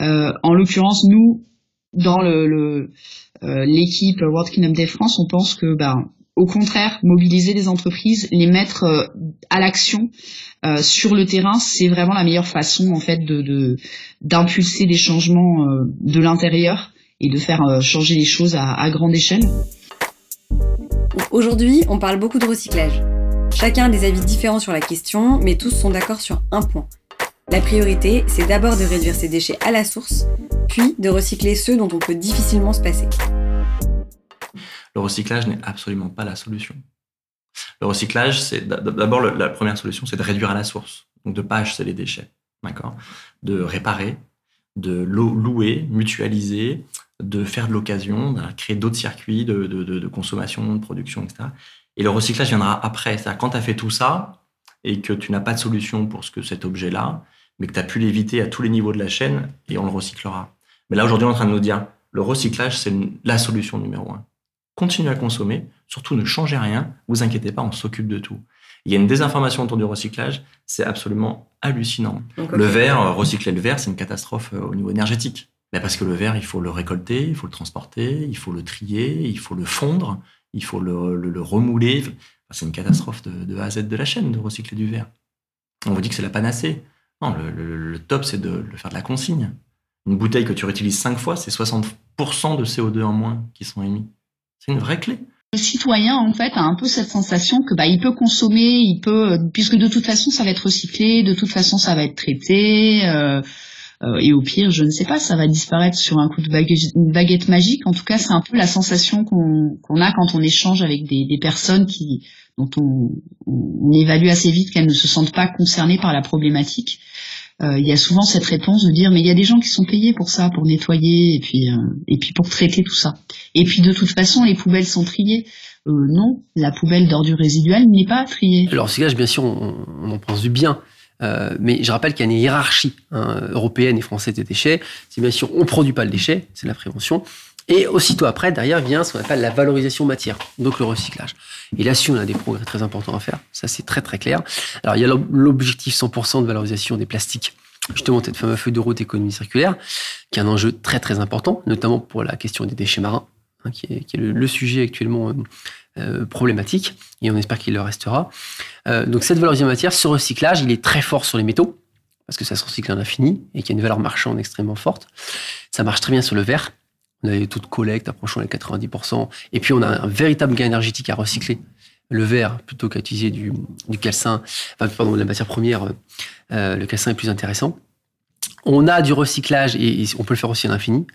en l'occurrence, nous, dans le l'équipe World Kingdom Day France, on pense que ben au contraire, mobiliser les entreprises, les mettre euh, à l'action euh, sur le terrain, c'est vraiment la meilleure façon en fait de d'impulser des changements euh, de l'intérieur et de faire changer les choses à, à grande échelle. Aujourd'hui, on parle beaucoup de recyclage. Chacun a des avis différents sur la question, mais tous sont d'accord sur un point. La priorité, c'est d'abord de réduire ces déchets à la source, puis de recycler ceux dont on peut difficilement se passer. Le recyclage n'est absolument pas la solution. Le recyclage, c'est d'abord la première solution, c'est de réduire à la source, donc de pas acheter les déchets, d'accord, de réparer, de louer, mutualiser, de faire de l'occasion, de créer d'autres circuits de, consommation, de production, etc. Et le recyclage viendra après. C'est-à-dire quand tu as fait tout ça et que tu n'as pas de solution pour ce que cet objet-là, mais que tu as pu l'éviter à tous les niveaux de la chaîne, et on le recyclera. Mais là, aujourd'hui, on est en train de nous dire, le recyclage, c'est la solution numéro un continuez à consommer, surtout ne changez rien, vous inquiétez pas, on s'occupe de tout. Il y a une désinformation autour du recyclage, c'est absolument hallucinant. Le verre, euh, recycler le verre, c'est une catastrophe euh, au niveau énergétique. Mais parce que le verre, il faut le récolter, il faut le transporter, il faut le trier, il faut le fondre, il faut le, remouler. c'est une catastrophe de, A à Z de la chaîne de recycler du verre. On vous dit que c'est la panacée. Non, le, top, c'est de faire de la consigne. Une bouteille que tu réutilises cinq fois, c'est 60% de CO2 en moins qui sont émis. C'est une vraie clé. Le citoyen, en fait, a un peu cette sensation que bah, il peut consommer, il peut, puisque de toute façon, ça va être recyclé, de toute façon, ça va être traité, euh, euh, et au pire, je ne sais pas, ça va disparaître sur un coup de baguette, magique. En tout cas, c'est un peu la sensation qu'on a quand on échange avec des, personnes qui dont on, évalue assez vite qu'elles ne se sentent pas concernées par la problématique. Euh, il y a souvent cette réponse de dire mais il y a des gens qui sont payés pour ça, pour nettoyer et puis euh, et puis pour traiter tout ça. Et puis de toute façon les poubelles sont triées. Euh, non, la poubelle d'ordures résiduelles n'est pas triée. Alors recyclage, bien sûr, on, en pense du bien. Mais je rappelle qu'il y a une hiérarchie hein, européenne et française des déchets. C'est bien sûr, on ne produit pas le déchet, c'est la prévention. Et aussitôt après, derrière vient ce qu'on appelle la valorisation matière, donc le recyclage. Et là-dessus, on a des progrès très importants à faire. Ça, c'est très très clair. Alors, il y a l'objectif 100% de valorisation des plastiques. Justement, cette fameuse feuille de route économie circulaire, qui est un enjeu très très important, notamment pour la question des déchets marins, hein, qui, est, le, sujet actuellement euh, euh, problématique, et on espère qu'il le restera. Euh, donc, cette valorisation matière, ce recyclage, il est très fort sur les métaux, parce que ça se recycle à l'infini et qu'il y a une valeur marchande extrêmement forte. Ça marche très bien sur le verre on a des taux de collecte approchant les 90%, et puis on a un véritable gain énergétique à recycler le verre plutôt qu'à utiliser du, du calcin, enfin, pardon, la matière première, euh, le calcin est plus intéressant. On a du recyclage et, on peut le faire aussi à l'infini.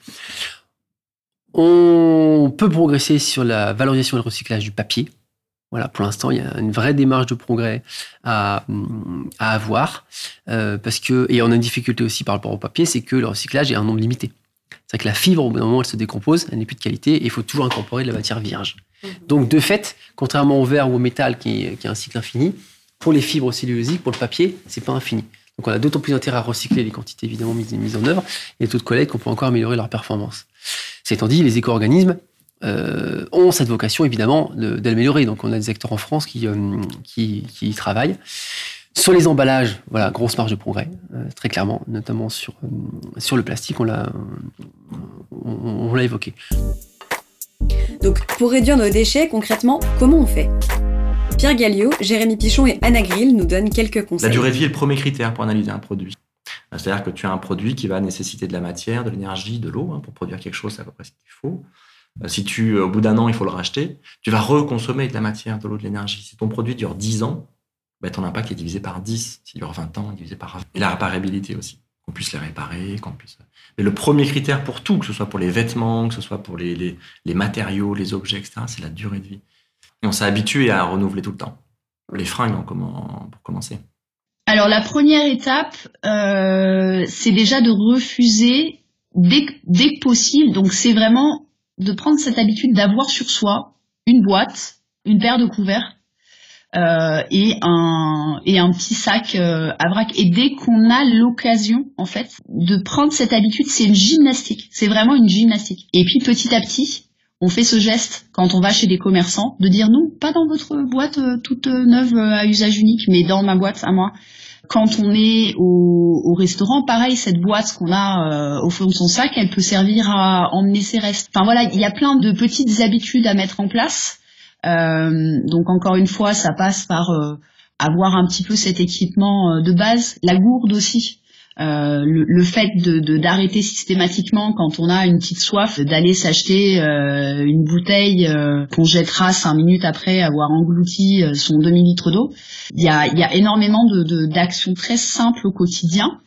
On peut progresser sur la valorisation et le recyclage du papier. Voilà, pour l'instant, il y a une vraie démarche de progrès à, à avoir. Euh, parce que, et on a une difficulté aussi par rapport au papier, c'est que le recyclage est un nombre limité. C'est que la fibre, au bout d'un moment, elle se décompose, elle n'est plus de qualité, et il faut toujours incorporer de la matière vierge. Mhm. Donc, de fait, contrairement au verre ou au métal, qui, qui a un cycle infini, pour les fibres cellulosiques, pour le papier, c'est pas infini. Donc, on a d'autant plus intérêt à recycler les quantités évidemment mises, mises en œuvre et les taux de collecte qu'on peut encore améliorer leur performance. C'est étant dit, les éco-organismes euh, ont cette vocation évidemment d'améliorer. Donc, on a des acteurs en France qui, euh, qui, qui y travaillent. Sur les emballages, voilà, grosse marge de progrès, euh, très clairement, notamment sur, euh, sur le plastique, on l'a, on, l'a évoqué. Donc, pour réduire nos déchets, concrètement, comment on fait? Pierre Galliot, Jérémy Pichon et Anna Grill nous donnent quelques conseils. La durée de vie est le premier critère pour analyser un produit. C'est-à-dire que tu as un produit qui va nécessiter de la matière, de l'énergie, de l'eau. Hein, pour produire quelque chose, c'est à peu près ce qu'il faut. Euh, si tu, au bout d'un an, il faut le racheter, tu vas reconsommer de la matière, de l'eau, de l'énergie. Si ton produit dure 10 ans, bah, ton impact est divisé par 10. S'il dure 20 ans, divisé par 20. Et la réparabilité aussi. Qu'on puisse les réparer, qu'on puisse. Mais le premier critère pour tout, que ce soit pour les vêtements, que ce soit pour les, les, matériaux, les objets, etc., c'est la durée de vie. Et on s'est habitué à renouveler tout le temps. Les fringues, comment, pour commencer. Alors la première étape, euh, c'est déjà de refuser dès, dès que possible. Donc c'est vraiment de prendre cette habitude d'avoir sur soi une boîte, une paire de couverts euh, et un et un petit sac euh, à vrac. Et dès qu'on a l'occasion, en fait, de prendre cette habitude, c'est une gymnastique. C'est vraiment une gymnastique. Et puis petit à petit, on fait ce geste quand on va chez des commerçants de dire non, pas dans votre boîte euh, toute neuve à usage unique, mais dans ma boîte à moi. Quand on est au, au restaurant, pareil, cette boîte qu'on a au fond de son sac, elle peut servir à emmener ses restes. Enfin voilà, il y a plein de petites habitudes à mettre en place. Euh, donc encore une fois, ça passe par euh, avoir un petit peu cet équipement euh, de base, la gourde aussi. Euh, le, le, fait de d'arrêter systématiquement quand on a une petite soif d'aller s'acheter euh, une bouteille euh, qu'on jettera cinq minutes après avoir englouti son demi litre d'eau. Il y a, il y a énormément de d'actions très simples au quotidien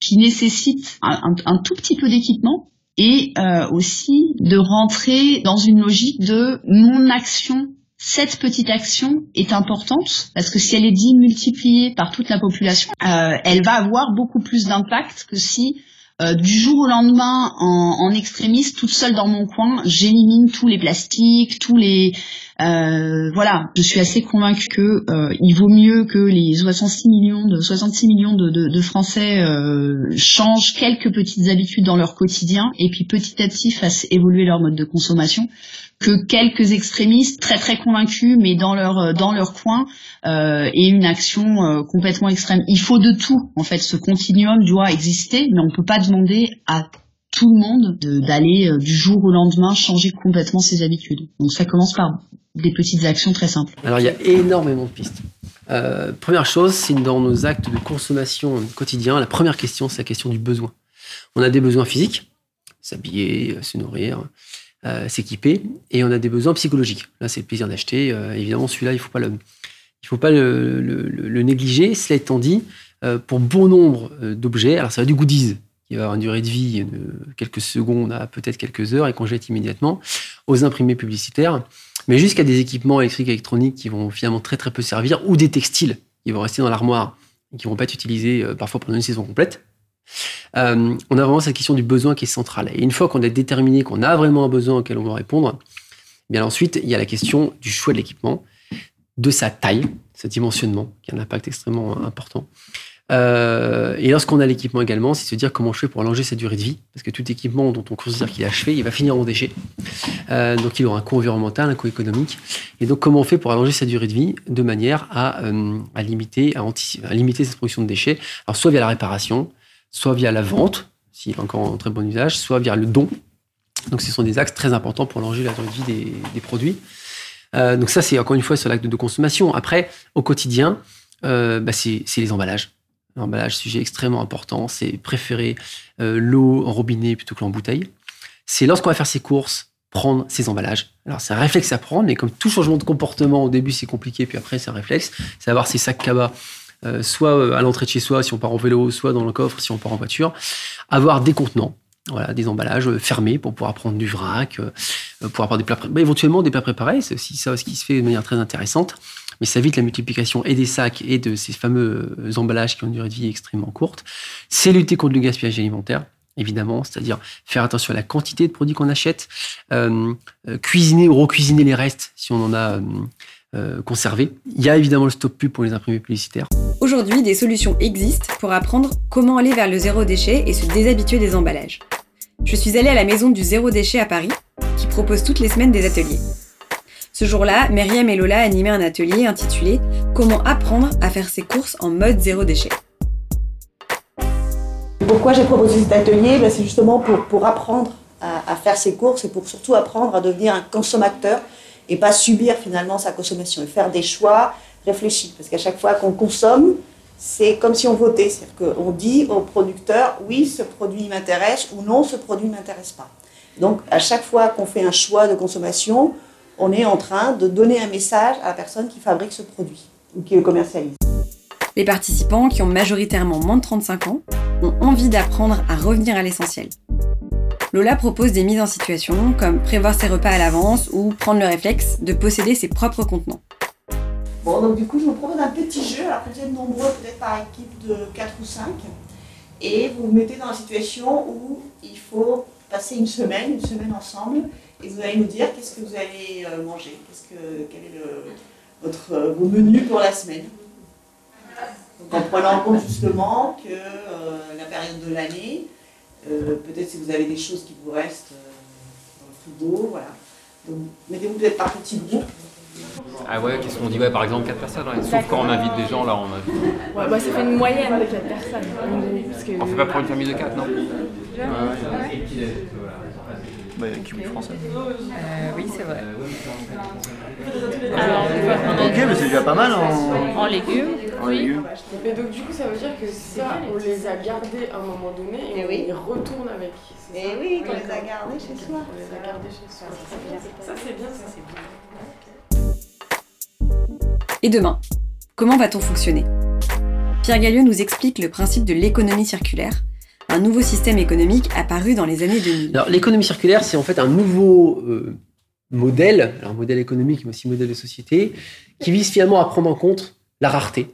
qui nécessitent un, un, un tout petit peu d'équipement et aussi de rentrer dans une logique de mon action cette petite action est importante parce que si elle est dit multipliée par toute la population, euh, elle va avoir beaucoup plus d'impact que si euh, du jour au lendemain, en, extrémiste, toute seule dans mon coin, j'élimine tous les plastiques, tous les euh, voilà. Je suis assez convaincue que euh, il vaut mieux que les 66 millions de 66 millions de, de, de Français changent quelques petites habitudes dans leur quotidien et puis petit à petit fassent évoluer leur mode de consommation que quelques extrémistes très très convaincus mais dans leur euh, dans leur coin euh, et une action euh, complètement extrême. Il faut de tout en fait. Ce continuum doit exister, mais on peut pas demander à tout le monde d'aller du jour au lendemain changer complètement ses habitudes. Donc ça commence par des petites actions très simples. Alors il y a énormément de pistes. Euh, première chose, c'est dans nos actes de consommation quotidien, la première question, c'est la question du besoin. On a des besoins physiques, s'habiller, se nourrir, euh, s'équiper, et on a des besoins psychologiques. Là, c'est le plaisir d'acheter. Euh, évidemment, celui-là, il ne faut pas le, il faut pas le, négliger. Cela étant dit, euh, pour bon nombre d'objets, alors ça va du goodies, qui va avoir une durée de vie de quelques secondes à peut-être quelques heures et qu'on jette immédiatement, aux imprimés publicitaires, mais jusqu'à des équipements électriques et électroniques qui vont finalement très très peu servir, ou des textiles qui vont rester dans l'armoire et qui vont pas être utilisés parfois pendant une saison complète. Euh, on a vraiment cette question du besoin qui est centrale. Et une fois qu'on a déterminé qu'on a vraiment un besoin auquel on va répondre, eh bien ensuite, il y a la question du choix de l'équipement, de sa taille, ce dimensionnement, qui a un impact extrêmement important. Euh, et lorsqu'on a l'équipement également, c'est se dire comment je fais pour allonger sa durée de vie. Parce que tout équipement dont on considère qu'il est achevé, il va finir en déchet. Euh, donc il aura un coût environnemental, un coût économique. Et donc comment on fait pour allonger sa durée de vie de manière à, à limiter, à, à limiter cette production de déchets Alors soit via la réparation, soit via la vente, s'il est encore en très bon usage, soit via le don. Donc ce sont des axes très importants pour allonger la durée de vie des, produits. Euh, donc ça, c'est encore une fois sur l'acte de consommation. Après, au quotidien, euh, bah c'est les emballages. L'emballage, sujet extrêmement important. C'est préférer euh, l'eau en robinet plutôt que l'en bouteille. C'est lorsqu'on va faire ses courses, prendre ses emballages. Alors c'est un réflexe à prendre, mais comme tout changement de comportement, au début c'est compliqué, puis après c'est un réflexe. C'est avoir ses sacs cabas euh, soit euh, à l'entrée de chez soi si on part en vélo, soit dans le coffre si on part en voiture. Avoir des contenants, voilà, des emballages euh, fermés pour pouvoir prendre du vrac, pour avoir des plats, bah, éventuellement des plats préparés. C'est aussi ça ce qui se fait de manière très intéressante. Mais ça évite la multiplication et des sacs et de ces fameux emballages qui ont une durée de vie extrêmement courte. C'est lutter contre le gaspillage alimentaire évidemment, c'est-à-dire faire attention à la quantité de produits qu'on achète, cuisiner ou recuisiner les restes si on en a conservé. Il y a évidemment le stop pub pour les imprimés publicitaires. Aujourd'hui, des solutions existent pour apprendre comment aller vers le zéro déchet et se déshabituer des emballages. Je suis allée à la maison du zéro déchet à Paris, qui propose toutes les semaines des ateliers. Ce jour-là, Myriam et Lola animaient un atelier intitulé Comment apprendre à faire ses courses en mode zéro déchet. Pourquoi j'ai proposé cet atelier? Ben, C'est justement pour, apprendre à, faire ses courses et pour surtout apprendre à devenir un consommateur et pas subir finalement sa consommation et faire des choix réfléchis. Parce qu'à chaque fois qu'on consomme, c'est comme si on votait. C'est-à-dire qu'on dit au producteur, oui, ce produit m'intéresse ou non, ce produit ne m'intéresse pas. Donc à chaque fois qu'on fait un choix de consommation, on est en train de donner un message à la personne qui fabrique ce produit ou qui le commercialise. Les participants, qui ont majoritairement moins de 35 ans, ont envie d'apprendre à revenir à l'essentiel. Lola propose des mises en situation, comme prévoir ses repas à l'avance ou prendre le réflexe de posséder ses propres contenants. Bon, donc du coup, je vous propose un petit jeu. Alors, vous êtes nombreux, peut-être par équipe de 4 ou 5. Et vous vous mettez dans la situation où il faut passer une semaine, une semaine ensemble. Et vous allez nous dire qu'est-ce que vous allez euh, manger, qu'est-ce que, quel est le, votre, euh, vos menus pour la semaine. Donc, en prenant en compte justement que euh, la période de l'année, peut-être si vous avez des choses qui vous restent euh, dans le frigo, voilà. Donc mettez-vous peut-être par petits groupes Ah ouais, qu'est-ce qu'on dit Ouais, par exemple, 4 personnes. ouais. Sauf quand on invite des gens, là, on invite. Ouais, bah ça fait une moyenne de 4 personnes. Parce que... On fait pas pour une famille de 4, non Bah, Kiwi français. oui, c'est vrai. Ok, mais c'est déjà pas mal en, En légumes. en légumes. Mais donc du coup ça veut dire que ça, on les a gardés à un moment donné et on oui. y retourne avec. Et oui, on les a gardés chez soi. On les a gardés chez soi. Ça c'est bien, ça c'est bien. Et demain, comment va-t-on fonctionner? Pierre Gallieu nous explique le principe de l'économie circulaire, un nouveau système économique apparu dans les années 2000. Alors, l'économie circulaire, c'est en fait un nouveau euh, modèle, alors modèle économique, mais aussi modèle de société, qui vise finalement à prendre en compte la rareté,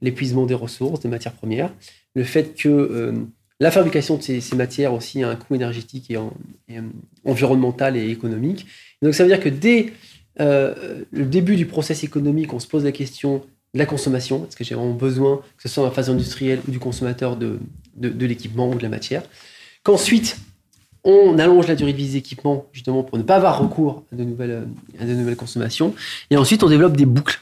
l'épuisement des ressources, des matières premières, le fait que euh, la fabrication de ces, ces matières aussi a un coût énergétique et, euh, environnemental et économique. Donc, ça veut dire que dès euh, le début du process économique, on se pose la question de la consommation. Est-ce que j'ai vraiment besoin, que ce soit dans la phase industrielle ou du consommateur, de, de, l'équipement ou de la matière Qu'ensuite, on allonge la durée de vie des équipements, justement, pour ne pas avoir recours à de nouvelles, à de nouvelles consommations. Et ensuite, on développe des boucles.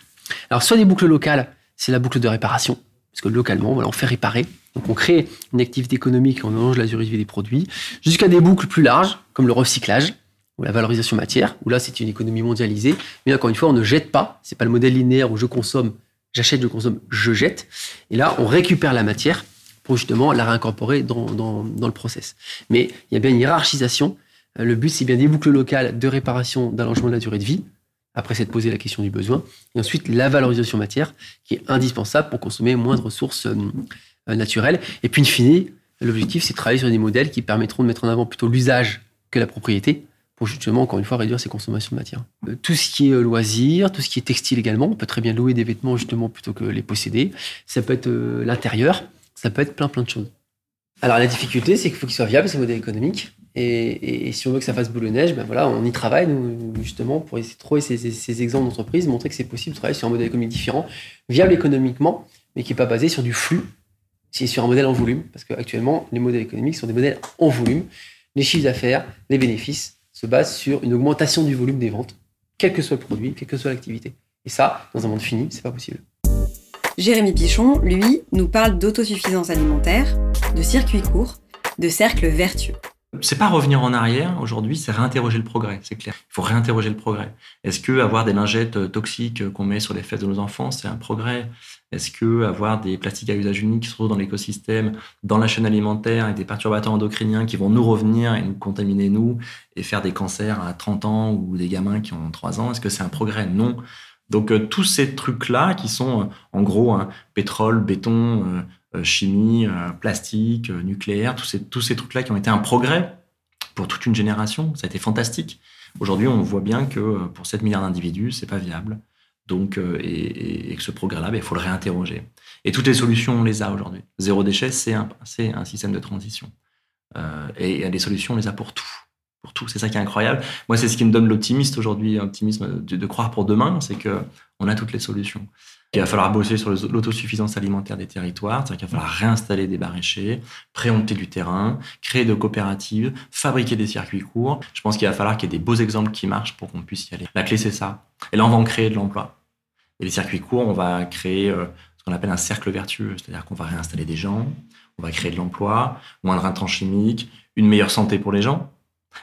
Alors, soit des boucles locales, c'est la boucle de réparation, parce que localement, on fait réparer. Donc, on crée une activité économique on allonge la durée de vie des produits, jusqu'à des boucles plus larges, comme le recyclage ou la valorisation matière, où là, c'est une économie mondialisée. Mais encore une fois, on ne jette pas. C'est pas le modèle linéaire où je consomme, j'achète, je consomme, je jette. Et là, on récupère la matière pour justement la réincorporer dans, dans, le process. Mais il y a bien une hiérarchisation. Euh, Le but, c'est bien des boucles locales de réparation, d'allongement de la durée de vie. Après, c'est de poser la question du besoin. Et ensuite, la valorisation matière, qui est indispensable pour consommer moins de ressources euh, euh, naturelles. Et puis, in fine, l'objectif, c'est de travailler sur des modèles qui permettront de mettre en avant plutôt l'usage que la propriété pour justement, encore une fois, réduire ses consommations de matière. Euh, Tout ce qui est euh, loisirs, tout ce qui est textile également, on peut très bien louer des vêtements justement plutôt que les posséder. Ça peut être euh, l'intérieur, ça peut être plein plein de choses. Alors la difficulté, c'est qu'il faut qu'il soit viable, ce modèle économique. Et, si on veut que ça fasse boule de neige, ben voilà, on y travaille nous, justement pour essayer de trouver ces, ces- exemples d'entreprise, montrer que c'est possible de travailler sur un modèle économique différent, viable économiquement, mais qui n'est pas basé sur du flux, c'est sur un modèle en volume. Parce qu'actuellement, les modèles économiques sont des modèles en volume. Les chiffres d'affaires, les bénéfices se basent sur une augmentation du volume des ventes, quel que soit le produit, quelle que soit l'activité. Et ça, dans un monde fini, c'est pas possible. Jérémy Pichon, lui, nous parle d'autosuffisance alimentaire, de circuits courts, de cercles vertueux. C'est pas revenir en arrière aujourd'hui, c'est réinterroger le progrès, c'est clair. Il faut réinterroger le progrès. Est-ce que avoir des lingettes euh, toxiques euh, qu'on met sur les fesses de nos enfants, c'est un progrès? Est-ce que avoir des plastiques à usage unique qui se retrouvent dans l'écosystème, dans la chaîne alimentaire, avec des perturbateurs endocriniens qui vont nous revenir et nous contaminer nous et faire des cancers à 30 ans ou des gamins qui ont 3 ans, est-ce que c'est un progrès? Non. Donc euh, tous ces trucs-là qui sont en gros hein, pétrole, béton, chimie, euh, plastique, euh, nucléaire, tous ces, tous ces trucs-là qui ont été un progrès pour toute une génération, ça a été fantastique. Aujourd'hui, on voit bien que euh, pour 7 milliards d'individus, c'est pas viable. Donc, euh, et, que ce progrès-là, ben, il faut le réinterroger. Et toutes les solutions, on les a aujourd'hui. Zéro déchet, c'est un, un système de transition. Euh, et, les solutions, on les a pour tout. Pour tout. C'est ça qui est incroyable. Moi, c'est ce qui me donne l'optimiste aujourd'hui, l'optimisme de, de croire pour demain, c'est que on a toutes les solutions. Il va falloir bosser sur l'autosuffisance alimentaire des territoires, c'est-à-dire qu'il va falloir réinstaller des maraîchers, préempter du terrain, créer de coopératives, fabriquer des circuits courts. Je pense qu'il va falloir qu'il y ait des beaux exemples qui marchent pour qu'on puisse y aller. La clé, c'est ça. Et là, on va en créer de l'emploi. Et les circuits courts, on va créer euh, ce qu'on appelle un cercle vertueux, c'est-à-dire qu'on va réinstaller des gens, on va créer de l'emploi, moindre intrants chimiques, une meilleure santé pour les gens,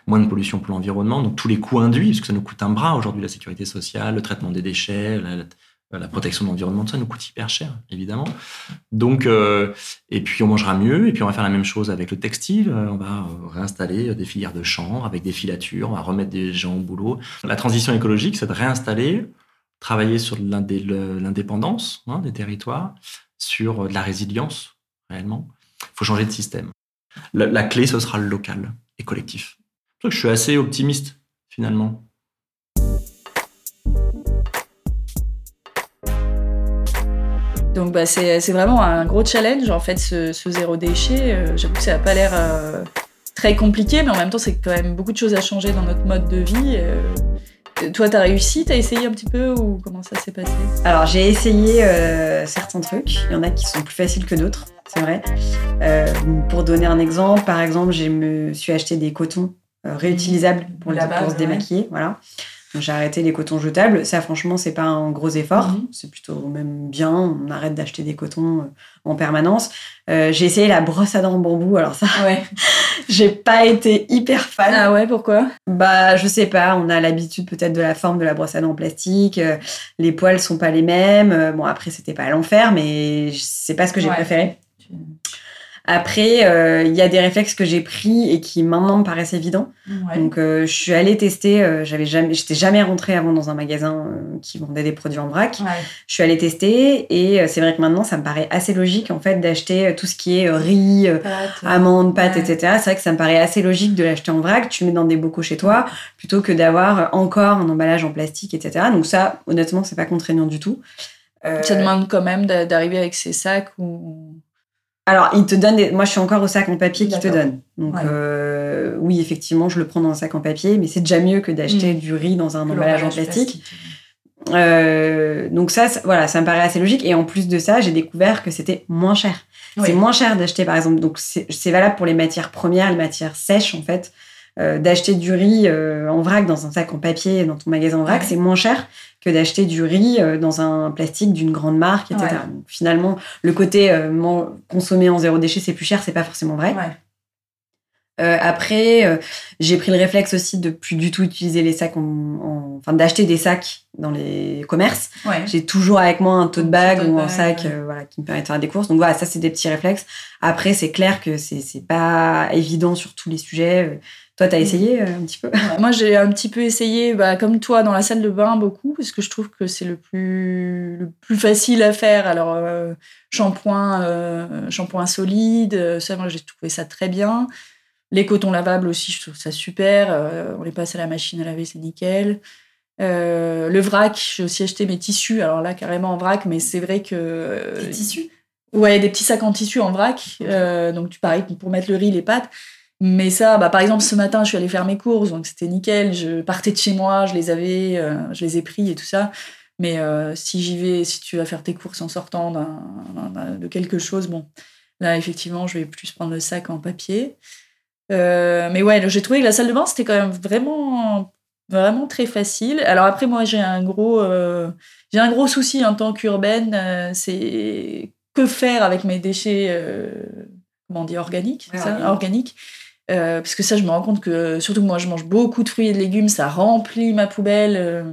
moins de pollution pour l'environnement, donc tous les coûts induits, parce que ça nous coûte un bras aujourd'hui, la sécurité sociale, le traitement des déchets, la, la- la protection de l'environnement, ça nous coûte hyper cher, évidemment. Donc, euh, et puis on mangera mieux, et puis on va faire la même chose avec le textile, euh, on va euh, réinstaller des filières de chanvre avec des filatures, on va remettre des gens au boulot. La transition écologique, c'est de réinstaller, travailler sur l'indépendance hein, des territoires, sur euh, de la résilience, réellement. Il faut changer de système. La, la clé, ce sera le local et collectif. Je suis assez optimiste, finalement. Donc bah, c'est vraiment un gros challenge en fait ce, ce zéro déchet. Euh, J'avoue que ça n'a pas l'air euh, très compliqué, mais en même temps c'est quand même beaucoup de choses à changer dans notre mode de vie. Euh, toi t'as réussi, t'as essayé un petit peu ou comment ça s'est passé? Alors j'ai essayé euh, certains trucs, il y en a qui sont plus faciles que d'autres, c'est vrai. Euh, pour donner un exemple, par exemple, je me suis acheté des cotons euh, réutilisables pour, les- La base, pour se ouais. démaquiller, voilà. J'ai arrêté les cotons jetables. Ça, franchement, c'est pas un gros effort. Mhm. C'est plutôt même bien. On arrête d'acheter des cotons euh, en permanence. Euh, j'ai essayé la brosse à dents en bambou. Alors ça, Ouais. j'ai pas été hyper fan. Ah ouais, pourquoi? Bah, je sais pas. On a l'habitude peut-être de la forme de la brosse à dents en plastique. euh, les poils sont pas les mêmes. Bon, après, c'était pas l'enfer, mais c'est pas ce que j'ai Ouais. préféré. Après, euh, il y a des réflexes que j'ai pris et qui maintenant me paraissent évidents. Ouais. Donc, euh, je suis allée tester. euh, j'avais jamais, j'étais jamais rentrée avant dans un magasin euh, qui vendait des produits en vrac. Ouais. Je suis allée tester et euh, c'est vrai que maintenant, ça me paraît assez logique en fait d'acheter tout ce qui est riz, Pâtes, amandes, pâtes, ouais. etc. C'est vrai que ça me paraît assez logique de l'acheter en vrac. Tu le mets dans des bocaux chez toi plutôt que d'avoir encore un emballage en plastique, etc. Donc ça, honnêtement, c'est pas contraignant du tout. Euh, Ça demande quand même d'a- d'arriver avec ses sacs ou. Alors, il te donne des... Moi, je suis encore au sac en papier qu'il te donne. Donc, Ouais. euh, oui, effectivement, je le prends dans un sac en papier, mais c'est déjà mieux que d'acheter Mm. du riz dans un emballage en plastique. Euh, donc ça, voilà, ça me paraît assez logique. Et en plus de ça, j'ai découvert que c'était moins cher. Oui. C'est moins cher d'acheter, par exemple, donc c'est c'est valable pour les matières premières, les matières sèches, en fait. Euh, d'acheter du riz euh, en vrac dans un sac en papier dans ton magasin en vrac, Ouais. c'est moins cher que d'acheter du riz euh, dans un plastique d'une grande marque, etc. Ouais. Donc, finalement, le côté euh, consommer en zéro déchet, c'est plus cher, c'est pas forcément vrai. Ouais. Euh, après, euh, j'ai pris le réflexe aussi de plus du tout utiliser les sacs, en, en- enfin d'acheter des sacs dans les commerces. Ouais. J'ai toujours avec moi un tote bag tote ou un sac voilà, qui me permet de faire des courses. Donc voilà, ça c'est des petits réflexes. Après, c'est clair que c'est c'est pas évident sur tous les sujets. Toi, Mm. t'as essayé euh, un petit peu Ouais, Moi, j'ai un petit peu essayé, bah, comme toi, dans la salle de bain, beaucoup, parce que je trouve que c'est le plus, le plus facile à faire. Alors, euh, shampoing, euh, shampoing solide, ça, moi, j'ai trouvé ça très bien. Les cotons lavables aussi, je trouve ça super. On les passe à la machine à laver, c'est nickel. Le vrac, j'ai aussi acheté mes tissus. Alors là, carrément en vrac, mais c'est vrai que. Des tissus? Ouais, des petits sacs en tissu en vrac. Donc, tu pareil, pour mettre le riz, les pâtes. Mais ça, bah, par exemple, ce matin, je suis allée faire mes courses, donc c'était nickel. Je partais de chez moi, je les avais, euh, je les ai pris et tout ça. Mais euh, si j'y vais, si tu vas faire tes courses en sortant d'un- d'un- de quelque chose, bon, là, effectivement, je vais plus prendre le sac en papier. Euh, mais ouais, j'ai trouvé que la salle de bain, c'était quand même vraiment, vraiment très facile. Alors après, moi, j'ai un gros, j'ai un gros souci en tant qu'urbaine, c'est que faire avec mes déchets, comment on dit, organiques, Ouais, c'est ça organiques. organiques. Euh, parce que ça, je me rends compte que, surtout que moi, je mange beaucoup de fruits et de légumes, ça remplit ma poubelle. euh,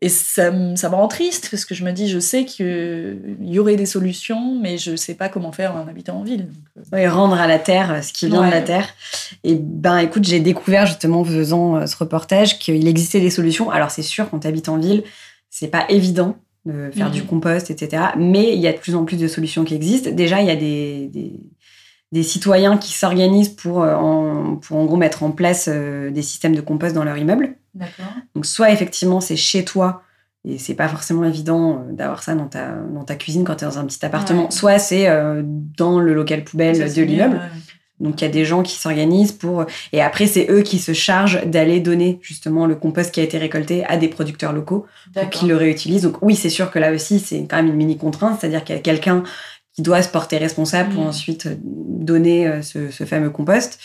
et ça, me- ça me rend triste parce que je me dis, je sais qu'il y aurait des solutions, mais je sais pas comment faire en habitant en ville. Donc, euh, Ouais, rendre à la terre ce qui vient de Ouais. la terre. Et ben écoute, j'ai découvert justement en faisant ce reportage qu'il existait des solutions. Alors c'est sûr, quand tu habites en ville, c'est pas évident de faire du compost, etc. Mais il y a de plus en plus de solutions qui existent. Déjà, il y a des, des, des citoyens qui s'organisent pour, euh, en, pour en gros mettre en place euh, des systèmes de compost dans leur immeuble. Donc soit effectivement c'est chez toi et c'est pas forcément évident euh, d'avoir ça dans ta, dans ta cuisine quand tu es dans un petit appartement, Ouais. soit c'est euh, dans le local poubelle Ça, de l'immeuble. ouais. Donc il y a des gens qui s'organisent pour et après c'est eux qui se chargent d'aller donner justement le compost qui a été récolté à des producteurs locaux pour qu'ils le réutilisent. Donc oui, c'est sûr que là aussi c'est quand même une mini contrainte, c'est-à-dire qu'il y a quelqu'un qui doit se porter responsable pour Mhm. ensuite euh, donner euh, ce, ce fameux compost.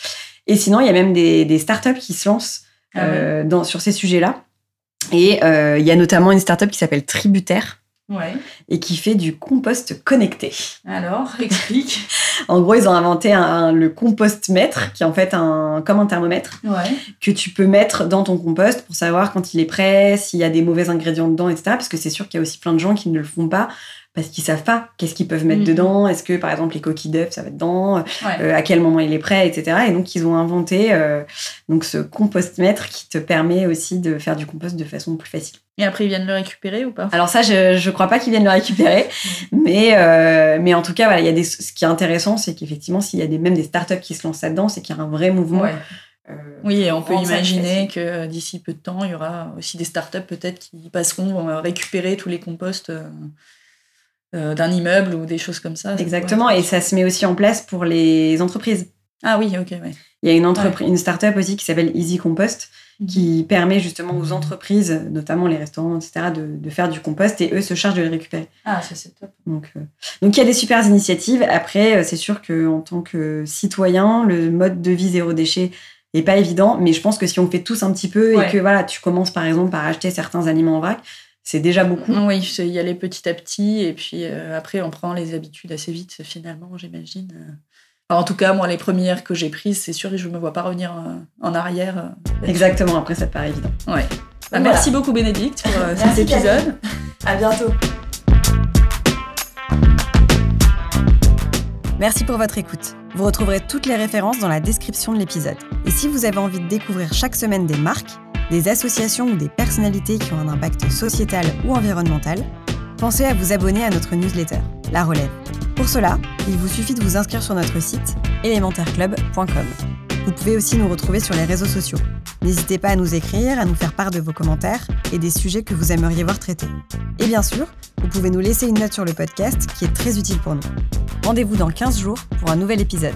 Et sinon, il y a même des, des startups qui se lancent Ah euh, dans, sur ces sujets-là. Et il y a notamment une startup qui s'appelle Tributaire Ouais. et qui fait du compost connecté. Alors, explique. En gros, ils ont inventé un, un- le compost mètre, qui est en fait un, comme un thermomètre, Ouais. que tu peux mettre dans ton compost pour savoir quand il est prêt, s'il y a des mauvais ingrédients dedans, etc. Parce que c'est sûr qu'il y a aussi plein de gens qui ne le font pas parce qu'ils savent pas qu'est-ce qu'ils peuvent mettre Mhm. dedans. Est-ce que, par exemple, les coquilles d'œufs, ça va dedans Ouais. euh, À quel moment il est prêt, etc. Et donc, ils ont inventé euh, donc ce compost mètre qui te permet aussi de faire du compost de façon plus facile. Et après, ils viennent le récupérer ou pas? Alors ça, je, je crois pas qu'ils viennent le récupérer, mais euh, mais en tout cas, voilà, il y a des. Ce qui est intéressant, c'est qu'effectivement, s'il y a des même des startups qui se lancent là-dedans, c'est qu'il y a un vrai mouvement. Ouais. euh, Oui, et on peut imaginer que euh, d'ici peu de temps, il y aura aussi des startups peut-être qui passeront euh, récupérer tous les composts euh, euh, d'un immeuble ou des choses comme ça. Exactement, et ça se met aussi en place pour les entreprises. Ah oui, ok, ouais. Il y a une entreprise, une startup aussi qui s'appelle Easy Compost, Mhm. qui permet justement aux entreprises, notamment les restaurants, etc., de, de faire du compost et eux se chargent de le récupérer. Ah, ça c'est top. Donc, euh, donc il y a des super initiatives. Après, euh, c'est sûr qu'en tant que citoyen, le mode de vie zéro déchet est pas évident. Mais je pense que si on fait tous un petit peu Ouais. et que voilà, tu commences par exemple par acheter certains aliments en vrac, c'est déjà beaucoup. Oui, y aller petit à petit et puis euh, après on prend les habitudes assez vite finalement, j'imagine. Euh, enfin, en tout cas, moi les premières que j'ai prises, c'est sûr que je me vois pas revenir euh, en arrière. euh, Exactement, après ça te paraît évident. Ouais. Bah, Voilà. Merci beaucoup Bénédicte pour euh, cet épisode. À bientôt. Merci pour votre écoute. Vous retrouverez toutes les références dans la description de l'épisode. Et si vous avez envie de découvrir chaque semaine des marques, des associations ou des personnalités qui ont un impact sociétal ou environnemental, pensez à vous abonner à notre newsletter, La Relève. Pour cela, il vous suffit de vous inscrire sur notre site élémentaireclub.com. Vous pouvez aussi nous retrouver sur les réseaux sociaux. N'hésitez pas à nous écrire, à nous faire part de vos commentaires et des sujets que vous aimeriez voir traités. Et bien sûr, vous pouvez nous laisser une note sur le podcast qui est très utile pour nous. Rendez-vous dans 15 jours pour un nouvel épisode.